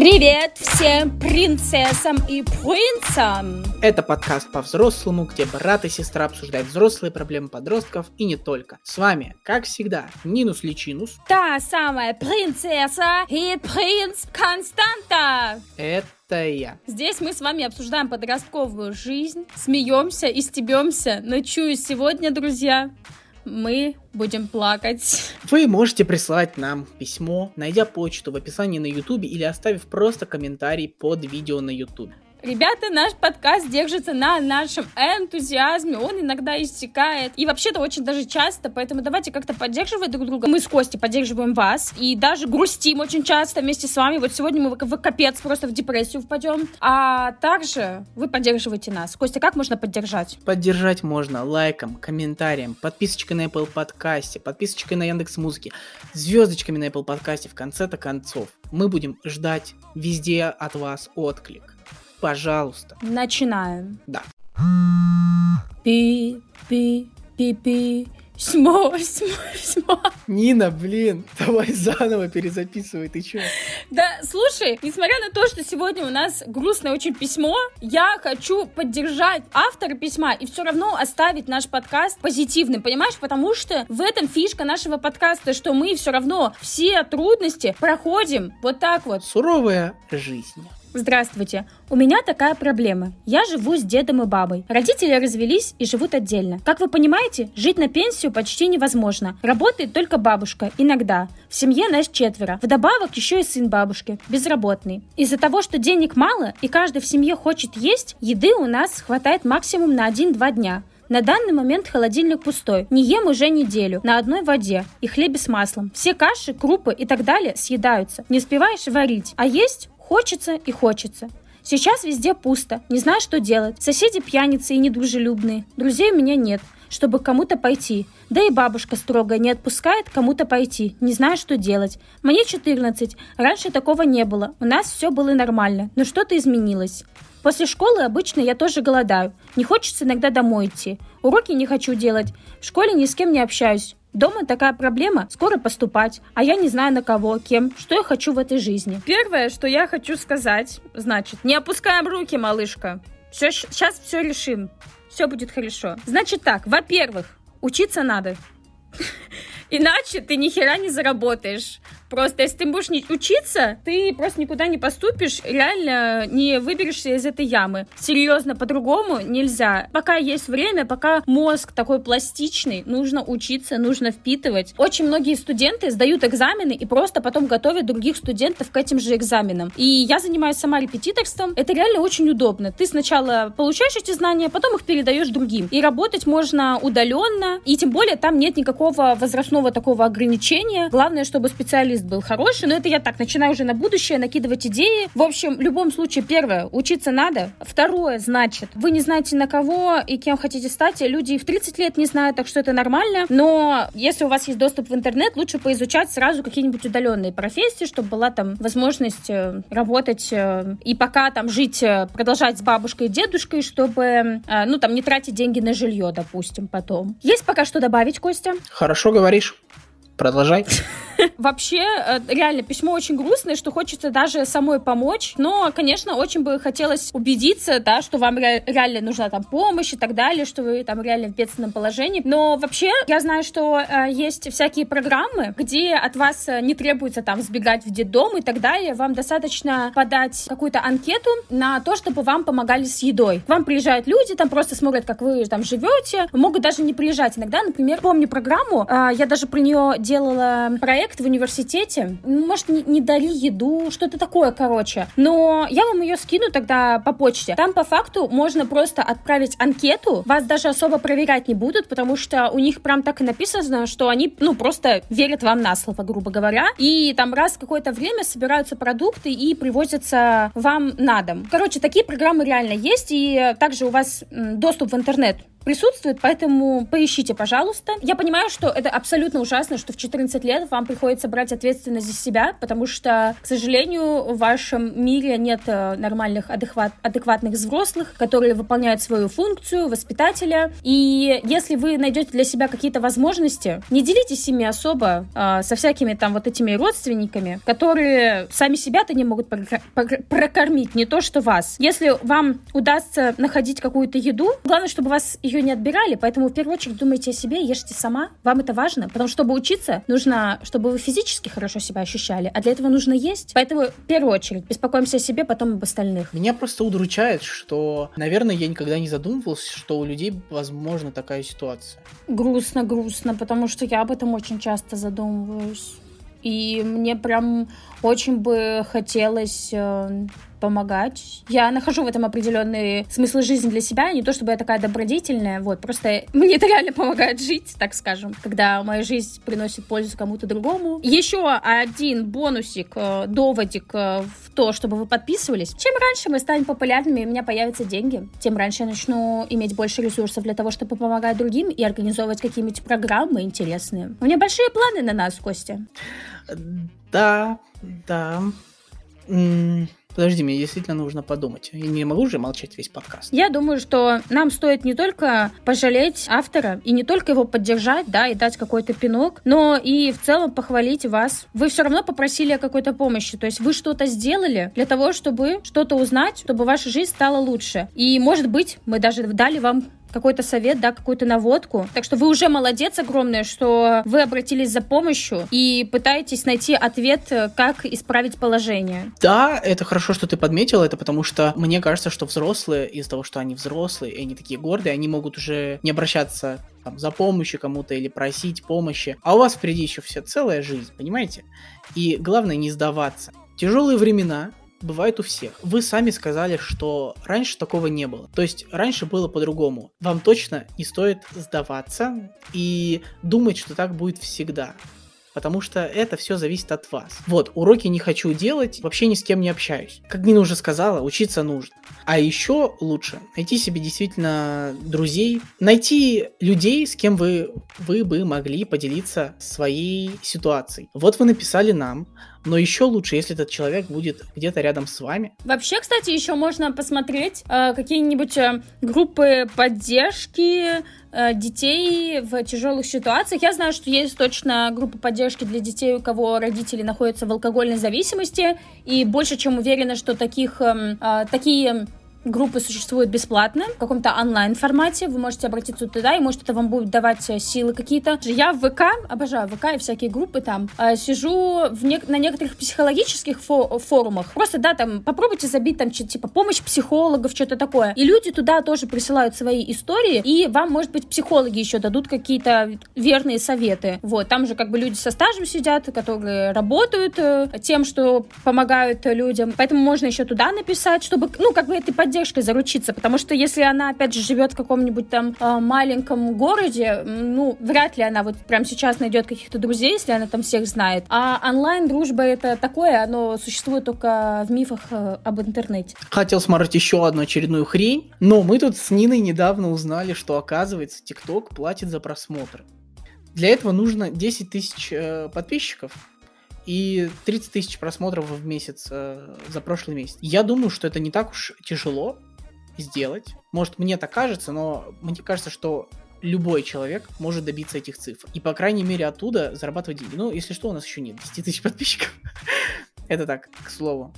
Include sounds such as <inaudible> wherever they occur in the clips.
Привет всем принцессам и принцам! Это подкаст по-взрослому, где брат и сестра обсуждают взрослые проблемы подростков и не только. С вами, как всегда, Нинус Личинус. Та самая принцесса и принц Константа! Это я. Здесь мы с вами обсуждаем подростковую жизнь, смеемся и стебемся. Но чую сегодня, друзья, мы будем плакать. Вы можете прислать нам письмо, найдя почту в описании на YouTube или оставив просто комментарий под видео на YouTube. Ребята, наш подкаст держится на нашем энтузиазме, он иногда истекает. И вообще-то очень даже часто, поэтому давайте как-то поддерживать друг друга. Мы с Костей поддерживаем вас и даже грустим очень часто вместе с вами. Вот сегодня мы в капец просто в депрессию впадем. А также вы поддерживаете нас. Костя, как можно поддержать? Поддержать можно лайком, комментарием, подписочкой на Apple подкасте, подписочкой на Яндекс Музыки, звездочками на Apple подкасте в конце-то концов. Мы будем ждать везде от вас отклик. Пожалуйста. Начинаем. Да. Пи-пи-пи-пи. Смо, смо, смо. Нина, блин, давай заново перезаписывай, ты чё? Да, слушай, несмотря на то, что сегодня у нас грустное очень письмо, я хочу поддержать автора письма и все равно оставить наш подкаст позитивным, понимаешь? Потому что в этом фишка нашего подкаста, что мы все равно все трудности проходим вот так вот. Суровая жизнь. Здравствуйте. У меня такая проблема. Я живу с дедом и бабой. Родители развелись и живут отдельно. Как вы понимаете, жить на пенсию почти невозможно. Работает только бабушка, иногда. В семье нас четверо. Вдобавок еще и сын бабушки, безработный. Из-за того, что денег мало и каждый в семье хочет есть, еды у нас хватает максимум на 1-2 дня. На данный момент холодильник пустой. Не ем уже неделю. На одной воде и хлебе с маслом. Все каши, крупы и так далее съедаются. Не успеваешь варить. А есть Хочется и хочется. Сейчас везде пусто, не знаю, что делать. Соседи пьяницы и недружелюбные. Друзей у меня нет, чтобы кому-то пойти. Да и бабушка строгая не отпускает кому-то пойти. Не знаю, что делать. Мне 14. Раньше такого не было. У нас все было нормально. Но что-то изменилось. После школы обычно я тоже голодаю. Не хочется иногда домой идти. Уроки не хочу делать. В школе ни с кем не общаюсь. Дома такая проблема, скоро поступать, а я не знаю на кого, кем, что я хочу в этой жизни. Первое, что я хочу сказать, значит, не опускаем руки, малышка. Все, сейчас все решим. Все будет хорошо. Значит так, во-первых, учиться надо. <laughs> Иначе ты ни хера не заработаешь. Просто если ты будешь не учиться, ты просто никуда не поступишь, реально не выберешься из этой ямы. Серьезно, по-другому нельзя. Пока есть время, пока мозг такой пластичный, нужно учиться, нужно впитывать. Очень многие студенты сдают экзамены и просто потом готовят других студентов к этим же экзаменам. И я занимаюсь сама репетиторством. Это реально очень удобно. Ты сначала получаешь эти знания, потом их передаешь другим. И работать можно удаленно, и тем более там нет никакого возрастного такого ограничения. Главное, чтобы специалист специалист был хороший, но это я так начинаю уже на будущее накидывать идеи. В общем, в любом случае, первое, учиться надо. Второе, значит, вы не знаете на кого и кем хотите стать. Люди и в 30 лет не знают, так что это нормально. Но если у вас есть доступ в интернет, лучше поизучать сразу какие-нибудь удаленные профессии, чтобы была там возможность э, работать э, и пока там жить, э, продолжать с бабушкой и дедушкой, чтобы, ну, там, не тратить деньги на жилье, допустим, потом. Есть пока что добавить, Костя? Хорошо говоришь. Продолжай. <laughs> Вообще, э, реально, письмо очень грустное, что хочется даже самой помочь, но, конечно, очень бы хотелось убедиться, да, что вам реально нужна там помощь и так далее, что вы там реально в бедственном положении. Но вообще, я знаю, что э, есть всякие программы, где от вас э, не требуется там сбегать в детдом и так далее. Вам достаточно подать какую-то анкету на то, чтобы вам помогали с едой. К вам приезжают люди, там просто смотрят, как вы там живете, могут даже не приезжать. Иногда, например, помню программу, э, я даже про нее делала проект, в университете. Может, не, не дари еду, что-то такое, короче. Но я вам ее скину тогда по почте. Там по факту можно просто отправить анкету. Вас даже особо проверять не будут, потому что у них прям так и написано, что они, ну, просто верят вам на слово, грубо говоря. И там раз какое-то время собираются продукты и привозятся вам на дом. Короче, такие программы реально есть, и также у вас доступ в интернет присутствует, поэтому поищите, пожалуйста. Я понимаю, что это абсолютно ужасно, что в 14 лет вам приходится брать ответственность за себя, потому что, к сожалению, в вашем мире нет э, нормальных адекват, адекватных взрослых, которые выполняют свою функцию воспитателя. И если вы найдете для себя какие-то возможности, не делитесь ими особо э, со всякими там вот этими родственниками, которые сами себя-то не могут прокормить, не то что вас. Если вам удастся находить какую-то еду, главное, чтобы вас ее не отбирали, поэтому в первую очередь думайте о себе, ешьте сама, вам это важно, потому что, чтобы учиться, нужно, чтобы вы физически хорошо себя ощущали, а для этого нужно есть. Поэтому в первую очередь беспокоимся о себе, потом об остальных. Меня просто удручает, что, наверное, я никогда не задумывался, что у людей возможна такая ситуация. Грустно, грустно, потому что я об этом очень часто задумываюсь. И мне прям очень бы хотелось э, помогать. Я нахожу в этом определенный смысл жизни для себя, не то чтобы я такая добродетельная, вот, просто мне это реально помогает жить, так скажем, когда моя жизнь приносит пользу кому-то другому. Еще один бонусик, э, доводик э, в то, чтобы вы подписывались. Чем раньше мы станем популярными, у меня появятся деньги, тем раньше я начну иметь больше ресурсов для того, чтобы помогать другим и организовывать какие-нибудь программы интересные. У меня большие планы на нас, Костя. Да, да. Подожди, мне действительно нужно подумать. Я не могу же молчать весь подкаст. Я думаю, что нам стоит не только пожалеть автора и не только его поддержать, да, и дать какой-то пинок, но и в целом похвалить вас. Вы все равно попросили о какой-то помощи, то есть вы что-то сделали для того, чтобы что-то узнать, чтобы ваша жизнь стала лучше. И, может быть, мы даже дали вам какой-то совет, да, какую-то наводку. Так что вы уже молодец огромный, что вы обратились за помощью и пытаетесь найти ответ, как исправить положение. Да, это хорошо, что ты подметила это, потому что мне кажется, что взрослые, из-за того, что они взрослые, и они такие гордые, они могут уже не обращаться там, за помощью кому-то или просить помощи. А у вас впереди еще вся целая жизнь, понимаете? И главное не сдаваться. Тяжелые времена, бывает у всех. Вы сами сказали, что раньше такого не было. То есть раньше было по-другому. Вам точно не стоит сдаваться и думать, что так будет всегда. Потому что это все зависит от вас. Вот, уроки не хочу делать, вообще ни с кем не общаюсь. Как Нина уже сказала, учиться нужно. А еще лучше найти себе действительно друзей, найти людей, с кем вы, вы бы могли поделиться своей ситуацией. Вот вы написали нам, но еще лучше, если этот человек будет где-то рядом с вами. Вообще, кстати, еще можно посмотреть э, какие-нибудь э, группы поддержки детей в тяжелых ситуациях. Я знаю, что есть точно группа поддержки для детей, у кого родители находятся в алкогольной зависимости, и больше чем уверена, что таких, э, э, такие Группы существуют бесплатно, в каком-то онлайн-формате. Вы можете обратиться туда, и может это вам будет давать э, силы какие-то. Я в ВК, обожаю ВК и всякие группы там, э, сижу в не- на некоторых психологических фо- форумах. Просто, да, там, попробуйте забить там, типа, помощь психологов, что-то такое. И люди туда тоже присылают свои истории, и вам, может быть, психологи еще дадут какие-то верные советы. Вот, там же как бы люди со стажем сидят, которые работают э, тем, что помогают людям. Поэтому можно еще туда написать, чтобы, ну, как бы это поддержкой заручиться, потому что если она, опять же, живет в каком-нибудь там э, маленьком городе, ну, вряд ли она вот прямо сейчас найдет каких-то друзей, если она там всех знает. А онлайн-дружба это такое, оно существует только в мифах э, об интернете. Хотел смотреть еще одну очередную хрень, но мы тут с Ниной недавно узнали, что, оказывается, ТикТок платит за просмотры. Для этого нужно 10 тысяч э, подписчиков, и 30 тысяч просмотров в месяц э, за прошлый месяц. Я думаю, что это не так уж тяжело сделать. Может, мне так кажется, но мне кажется, что любой человек может добиться этих цифр. И, по крайней мере, оттуда зарабатывать деньги. Ну, если что, у нас еще нет 10 тысяч подписчиков. <laughs> Это так, к слову.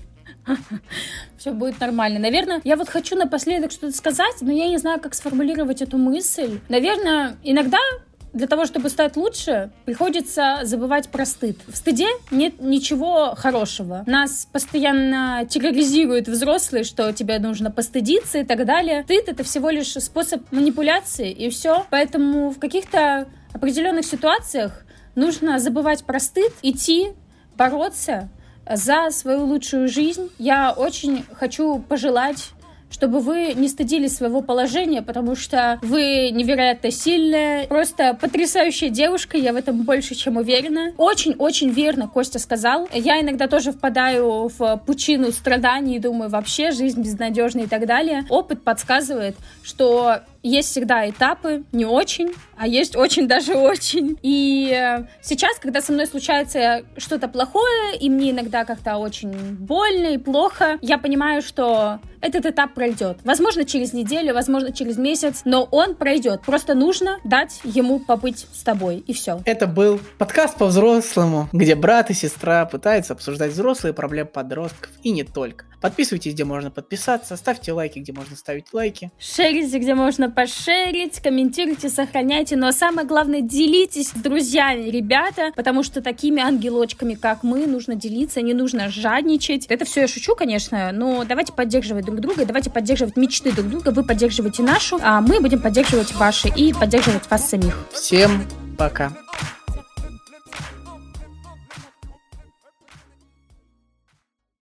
<laughs> Все будет нормально. Наверное, я вот хочу напоследок что-то сказать, но я не знаю, как сформулировать эту мысль. Наверное, иногда для того, чтобы стать лучше, приходится забывать про стыд. В стыде нет ничего хорошего. Нас постоянно терроризируют взрослые, что тебе нужно постыдиться и так далее. Стыд — это всего лишь способ манипуляции, и все. Поэтому в каких-то определенных ситуациях нужно забывать про стыд, идти, бороться за свою лучшую жизнь. Я очень хочу пожелать чтобы вы не стыдились своего положения, потому что вы невероятно сильная, просто потрясающая девушка, я в этом больше чем уверена. Очень-очень верно Костя сказал. Я иногда тоже впадаю в пучину страданий думаю, вообще жизнь безнадежна и так далее. Опыт подсказывает, что есть всегда этапы, не очень, а есть очень даже очень. И э, сейчас, когда со мной случается что-то плохое, и мне иногда как-то очень больно и плохо, я понимаю, что этот этап пройдет. Возможно, через неделю, возможно, через месяц, но он пройдет. Просто нужно дать ему побыть с тобой, и все. Это был подкаст по-взрослому, где брат и сестра пытаются обсуждать взрослые проблемы подростков, и не только. Подписывайтесь, где можно подписаться, ставьте лайки, где можно ставить лайки. Шерите, где можно пошерить, комментируйте, сохраняйте, но самое главное, делитесь с друзьями, ребята, потому что такими ангелочками, как мы, нужно делиться, не нужно жадничать. Это все я шучу, конечно, но давайте поддерживать друг друга, давайте поддерживать мечты друг друга, вы поддерживаете нашу, а мы будем поддерживать ваши и поддерживать вас самих. Всем пока.